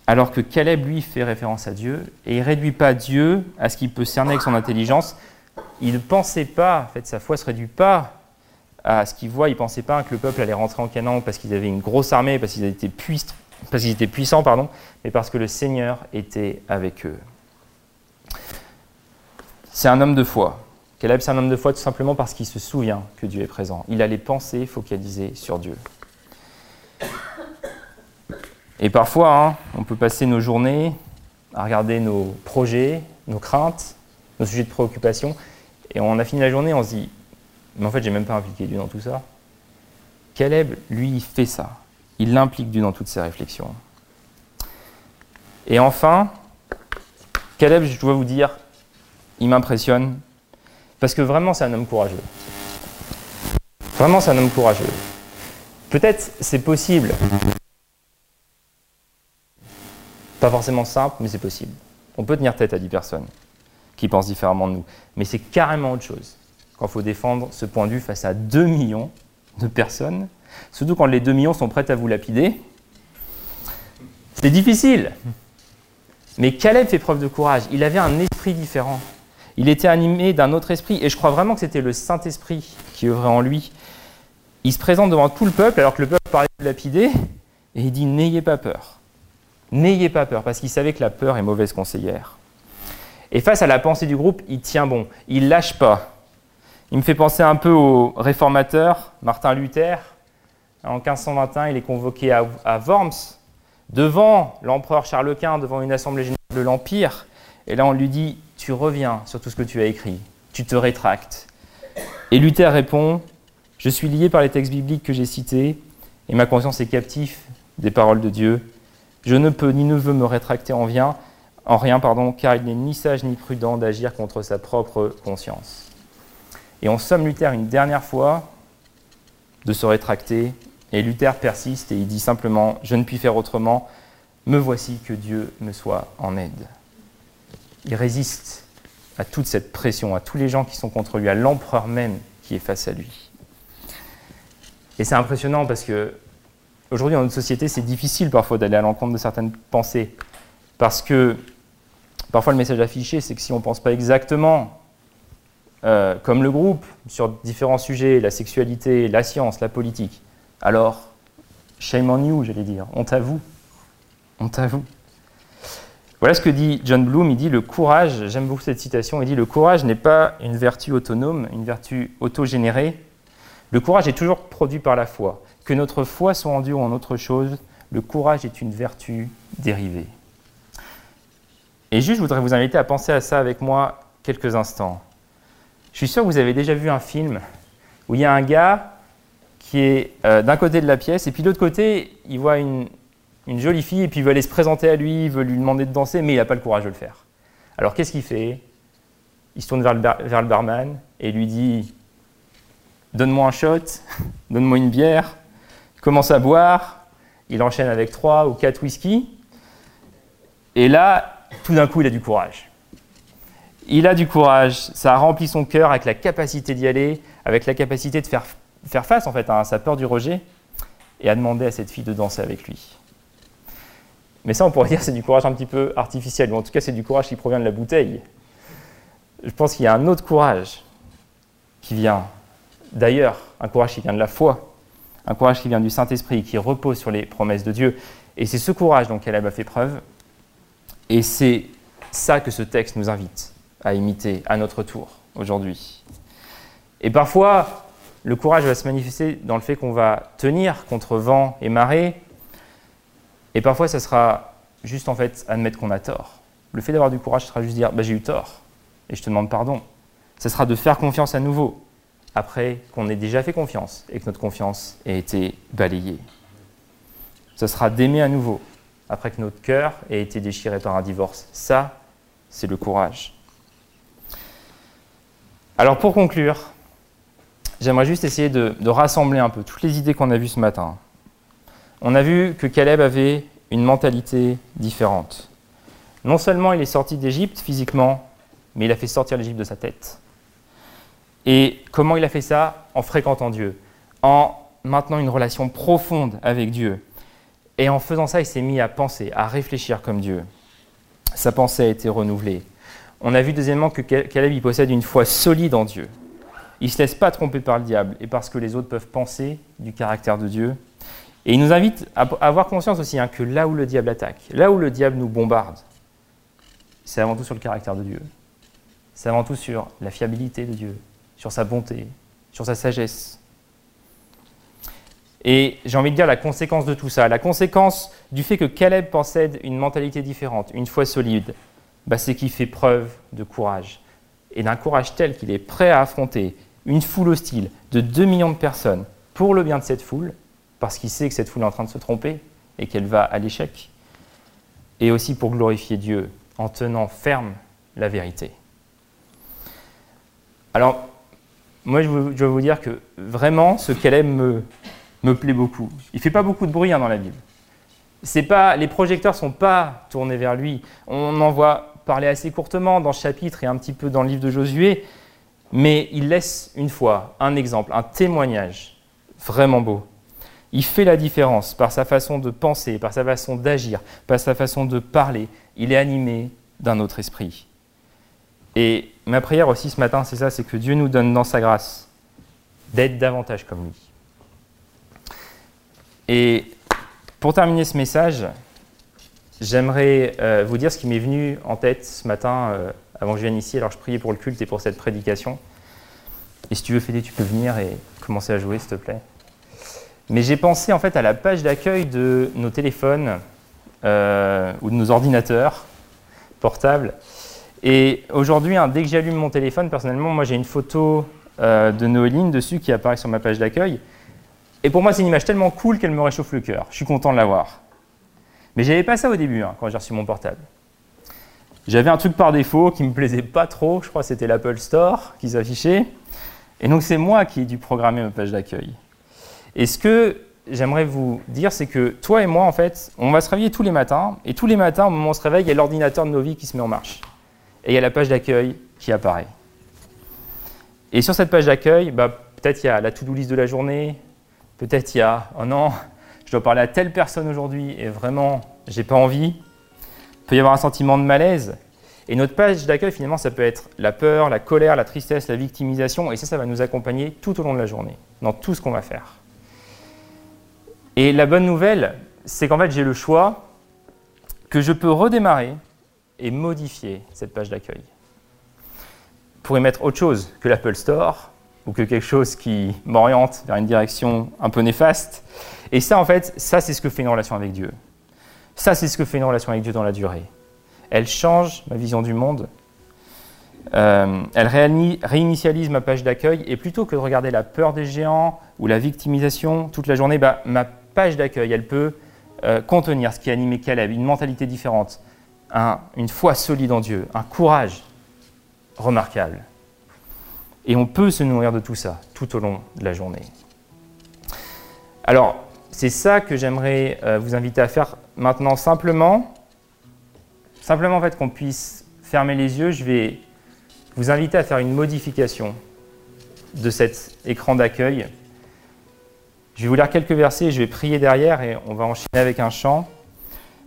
Alors que Caleb, lui, fait référence à Dieu, et il ne réduit pas Dieu à ce qu'il peut cerner avec son intelligence. Il ne pensait pas, en fait, sa foi ne se réduit pas à ce qu'il voit. Il ne pensait pas que le peuple allait rentrer en Canaan parce qu'ils avaient une grosse armée, parce qu'ils étaient, puissants, parce qu'ils étaient puissants, mais parce que le Seigneur était avec eux. C'est un homme de foi. Caleb, c'est un homme de foi tout simplement parce qu'il se souvient que Dieu est présent. Il a les pensées focalisées sur Dieu. Et parfois, hein, on peut passer nos journées à regarder nos projets, nos craintes, nos sujets de préoccupation, et on a fini la journée, on se dit, mais en fait, j'ai même pas impliqué Dieu dans tout ça. Caleb, lui, il fait ça. Il l'implique Dieu dans toutes ses réflexions. Et enfin, Caleb, je dois vous dire, il m'impressionne, parce que vraiment, c'est un homme courageux. Vraiment, c'est un homme courageux. Peut-être c'est possible pas forcément simple, mais c'est possible. On peut tenir tête à 10 personnes qui pensent différemment de nous. Mais c'est carrément autre chose quand il faut défendre ce point de vue face à 2 millions de personnes, surtout quand les 2 millions sont prêtes à vous lapider. C'est difficile. Mais Caleb fait preuve de courage. Il avait un esprit différent. Il était animé d'un autre esprit. Et je crois vraiment que c'était le Saint-Esprit qui œuvrait en lui. Il se présente devant tout le peuple alors que le peuple parlait de lapider. Et il dit N'ayez pas peur. N'ayez pas peur. Parce qu'il savait que la peur est mauvaise conseillère. Et face à la pensée du groupe, il tient bon. Il lâche pas. Il me fait penser un peu au réformateur Martin Luther. En 1521, il est convoqué à, Worms devant l'empereur Charles Quint, devant une assemblée générale de l'Empire. Et là, on lui dit Tu reviens sur tout ce que tu as écrit, tu te rétractes. Et Luther répond Je suis lié par les textes bibliques que j'ai cités, et ma conscience est captive des paroles de Dieu. Je ne peux ni ne veux me rétracter en, en rien, pardon, car il n'est ni sage ni prudent d'agir contre sa propre conscience. Et on somme Luther une dernière fois de se rétracter et Luther persiste et il dit simplement Je ne puis faire autrement, me voici que Dieu me soit en aide. Il résiste à toute cette pression, à tous les gens qui sont contre lui, à l'empereur même qui est face à lui. Et c'est impressionnant parce que aujourd'hui dans notre société, c'est difficile parfois d'aller à l'encontre de certaines pensées. Parce que parfois le message affiché, c'est que si on ne pense pas exactement euh, comme le groupe sur différents sujets, la sexualité, la science, la politique, alors, shame on you, j'allais dire. Honte à vous. Honte à vous. Voilà ce que dit John Bloom. Il dit le courage, j'aime beaucoup cette citation, il dit le courage n'est pas une vertu autonome, une vertu autogénérée. Le courage est toujours produit par la foi. Que notre foi soit ou en autre chose, le courage est une vertu dérivée. Et juste, je voudrais vous inviter à penser à ça avec moi quelques instants. Je suis sûr que vous avez déjà vu un film où il y a un gars qui est euh, d'un côté de la pièce, et puis de l'autre côté, il voit une, jolie fille, et puis il veut aller se présenter à lui, il veut lui demander de danser, mais il n'a pas le courage de le faire. Alors qu'est-ce qu'il fait? Il se tourne vers le, barman et lui dit Donne-moi un shot, [LAUGHS] donne-moi une bière, il commence à boire, il enchaîne avec trois ou quatre whisky, et là, tout d'un coup, il a du courage. Il a du courage, ça a rempli son cœur avec la capacité d'y aller, avec la capacité de faire face en fait à sa peur du rejet et à demander à cette fille de danser avec lui. Mais ça, on pourrait dire c'est du courage un petit peu artificiel, ou en tout cas c'est du courage qui provient de la bouteille. Je pense qu'il y a un autre courage qui vient d'ailleurs, un courage qui vient de la foi, un courage qui vient du Saint-Esprit, qui repose sur les promesses de Dieu. Et c'est ce courage dont elle a fait preuve, et c'est ça que ce texte nous invite à imiter à notre tour aujourd'hui. Et parfois, le courage va se manifester dans le fait qu'on va tenir contre vent et marée. Et parfois, ça sera juste en fait admettre qu'on a tort. Le fait d'avoir du courage sera juste dire bah, j'ai eu tort et je te demande pardon. Ce sera de faire confiance à nouveau après qu'on ait déjà fait confiance et que notre confiance ait été balayée. Ce sera d'aimer à nouveau après que notre cœur ait été déchiré par un divorce. Ça, c'est le courage. Alors pour conclure, j'aimerais juste essayer de, rassembler un peu toutes les idées qu'on a vues ce matin. On a vu que Caleb avait une mentalité différente. Non seulement il est sorti d'Égypte physiquement, mais il a fait sortir l'Égypte de sa tête. Et comment il a fait ça En fréquentant Dieu, en maintenant une relation profonde avec Dieu. Et en faisant ça, il s'est mis à penser, à réfléchir comme Dieu. Sa pensée a été renouvelée. On a vu deuxièmement que Caleb il possède une foi solide en Dieu. Il ne se laisse pas tromper par le diable et parce que les autres peuvent penser du caractère de Dieu. Et il nous invite à avoir conscience aussi hein, que là où le diable attaque, là où le diable nous bombarde, c'est avant tout sur le caractère de Dieu. C'est avant tout sur la fiabilité de Dieu, sur sa bonté, sur sa sagesse. Et j'ai envie de dire la conséquence de tout ça, la conséquence du fait que Caleb possède une mentalité différente, une foi solide, bah c'est qu'il fait preuve de courage. Et d'un courage tel qu'il est prêt à affronter une foule hostile de 2 millions de personnes pour le bien de cette foule, parce qu'il sait que cette foule est en train de se tromper et qu'elle va à l'échec, et aussi pour glorifier Dieu en tenant ferme la vérité. Alors, moi, je veux vous dire que vraiment, ce qu'elle me, me plaît beaucoup. Il ne fait pas beaucoup de bruit hein, dans la Bible. Pas, les projecteurs ne sont pas tournés vers lui. On en voit parler assez courtement dans ce chapitre et un petit peu dans le livre de Josué, mais il laisse une fois un exemple, un témoignage vraiment beau. Il fait la différence par sa façon de penser, par sa façon d'agir, par sa façon de parler. Il est animé d'un autre esprit. Et ma prière aussi ce matin, c'est ça, c'est que Dieu nous donne dans sa grâce d'être davantage comme lui. Et pour terminer ce message, j'aimerais euh, vous dire ce qui m'est venu en tête ce matin euh, avant que je vienne ici. Alors je priais pour le culte et pour cette prédication. Et si tu veux, Fédé, tu peux venir et commencer à jouer, s'il te plaît. Mais j'ai pensé en fait à la page d'accueil de nos téléphones euh, ou de nos ordinateurs portables. Et aujourd'hui, hein, dès que j'allume mon téléphone, personnellement, moi j'ai une photo de Noéline dessus qui apparaît sur ma page d'accueil. Et pour moi, c'est une image tellement cool qu'elle me réchauffe le cœur. Je suis content de l'avoir. Mais j'avais pas ça au début, hein, quand j'ai reçu mon portable. J'avais un truc par défaut qui me plaisait pas trop, je crois que c'était l'Apple Store qui s'affichait. Et donc c'est moi qui ai dû programmer ma page d'accueil. Et ce que j'aimerais vous dire, c'est que toi et moi, en fait, on va se réveiller tous les matins, et tous les matins, au moment où on se réveille, il y a l'ordinateur de nos vies qui se met en marche. Et il y a la page d'accueil qui apparaît. Et sur cette page d'accueil, bah, peut-être il y a la to-do list de la journée, peut-être il y a, oh non, je dois parler à telle personne aujourd'hui et vraiment, j'ai pas envie. Il peut y avoir un sentiment de malaise. Et notre page d'accueil, finalement, ça peut être la peur, la colère, la tristesse, la victimisation, et ça, ça va nous accompagner tout au long de la journée, dans tout ce qu'on va faire. Et la bonne nouvelle, c'est qu'en fait, j'ai le choix que je peux redémarrer et modifier cette page d'accueil. Pour y mettre autre chose que l'Apple Store, ou que quelque chose qui m'oriente vers une direction un peu néfaste, et ça, en fait, ça, c'est ce que fait une relation avec Dieu. Ça, c'est ce que fait une relation avec Dieu dans la durée. Elle change ma vision du monde. Euh, elle réinitialise ma page d'accueil. Et plutôt que de regarder la peur des géants ou la victimisation toute la journée, bah, ma page d'accueil, elle peut euh, contenir ce qui anime Caleb, une mentalité différente, une foi solide en Dieu, un courage remarquable. Et on peut se nourrir de tout ça tout au long de la journée. Alors, c'est ça que j'aimerais euh, vous inviter à faire maintenant simplement. Simplement en fait qu'on puisse fermer les yeux, je vais vous inviter à faire une modification de cet écran d'accueil. Je vais vous lire quelques versets, je vais prier derrière et on va enchaîner avec un chant.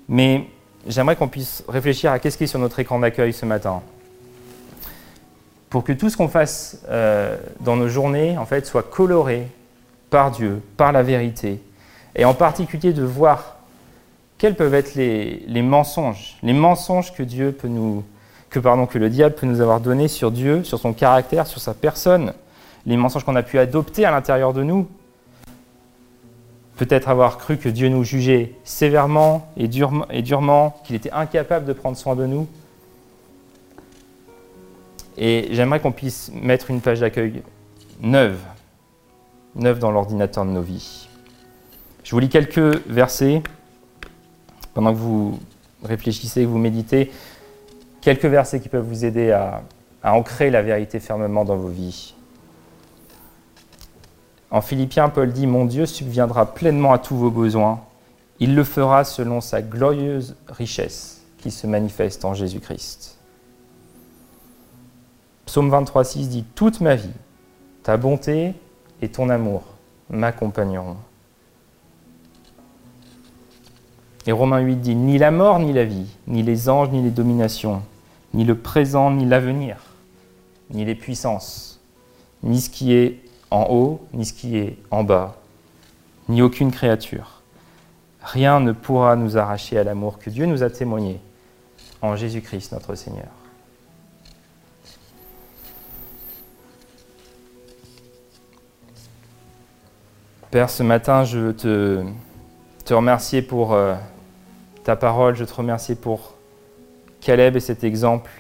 Mais j'aimerais qu'on puisse réfléchir à qu'est-ce qui est sur notre écran d'accueil ce matin. Pour que tout ce qu'on fasse euh, dans nos journées en fait, soit coloré par Dieu, par la vérité, et en particulier de voir quels peuvent être les, mensonges, les mensonges que Dieu peut nous, que pardon, que le diable peut nous avoir donnés sur Dieu, sur son caractère, sur sa personne, les mensonges qu'on a pu adopter à l'intérieur de nous. Peut-être avoir cru que Dieu nous jugeait sévèrement et durement, et durement qu'il était incapable de prendre soin de nous. Et j'aimerais qu'on puisse mettre une page d'accueil neuve, neuve dans l'ordinateur de nos vies. Je vous lis quelques versets pendant que vous réfléchissez, que vous méditez. Quelques versets qui peuvent vous aider à, ancrer la vérité fermement dans vos vies. En Philippiens, Paul dit Mon Dieu subviendra pleinement à tous vos besoins. Il le fera selon sa glorieuse richesse qui se manifeste en Jésus-Christ. Psaume 23,6 dit Toute ma vie, ta bonté et ton amour m'accompagneront. Et Romains 8 dit, ni la mort, ni la vie, ni les anges, ni les dominations, ni le présent, ni l'avenir, ni les puissances, ni ce qui est en haut, ni ce qui est en bas, ni aucune créature. Rien ne pourra nous arracher à l'amour que Dieu nous a témoigné en Jésus-Christ notre Seigneur. Père, ce matin, je veux te te remercier pour euh, ta parole, je te remercie pour Caleb et cet exemple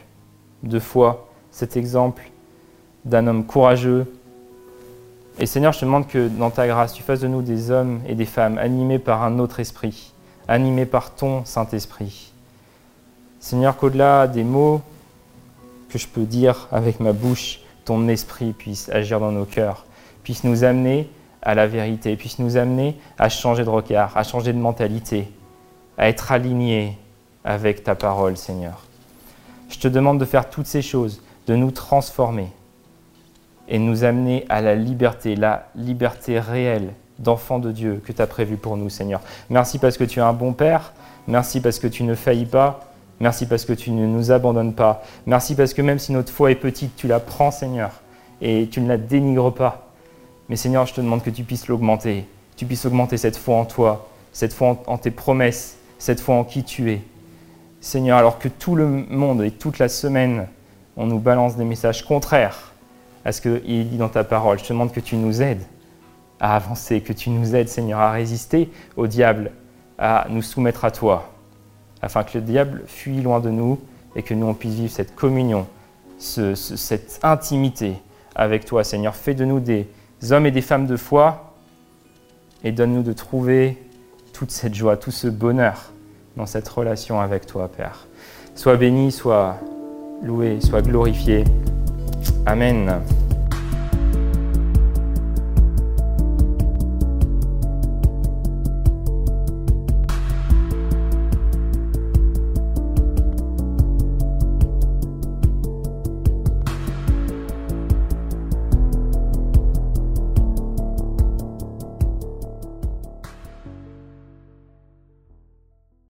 de foi, cet exemple d'un homme courageux. Et Seigneur, je te demande que dans ta grâce, tu fasses de nous des hommes et des femmes animés par un autre esprit, animés par ton Saint-Esprit. Seigneur, qu'au-delà des mots que je peux dire avec ma bouche, ton esprit puisse agir dans nos cœurs, puisse nous amener à la vérité, puisse nous amener à changer de regard, à changer de mentalité, à être alignés avec ta parole, Seigneur. Je te demande de faire toutes ces choses, de nous transformer et nous amener à la liberté, la liberté réelle d'enfants de Dieu que tu as prévu pour nous, Seigneur. Merci parce que tu es un bon Père. Merci parce que tu ne faillis pas. Merci parce que tu ne nous abandonnes pas. Merci parce que même si notre foi est petite, tu la prends, Seigneur, et tu ne la dénigres pas. Mais Seigneur, je te demande que tu puisses l'augmenter. Tu puisses augmenter cette foi en toi, cette foi en, tes promesses, cette foi en qui tu es. Seigneur, alors que tout le monde et toute la semaine, on nous balance des messages contraires à ce qu'il dit dans ta parole, je te demande que tu nous aides à avancer, que tu nous aides, Seigneur, à résister au diable, à nous soumettre à toi, afin que le diable fuit loin de nous et que nous on puisse vivre cette communion, cette intimité avec toi, Seigneur. Fais de nous des hommes et des femmes de foi et donne-nous de trouver toute cette joie, tout ce bonheur dans cette relation avec toi, Père. Sois béni, sois loué, sois glorifié. Amen.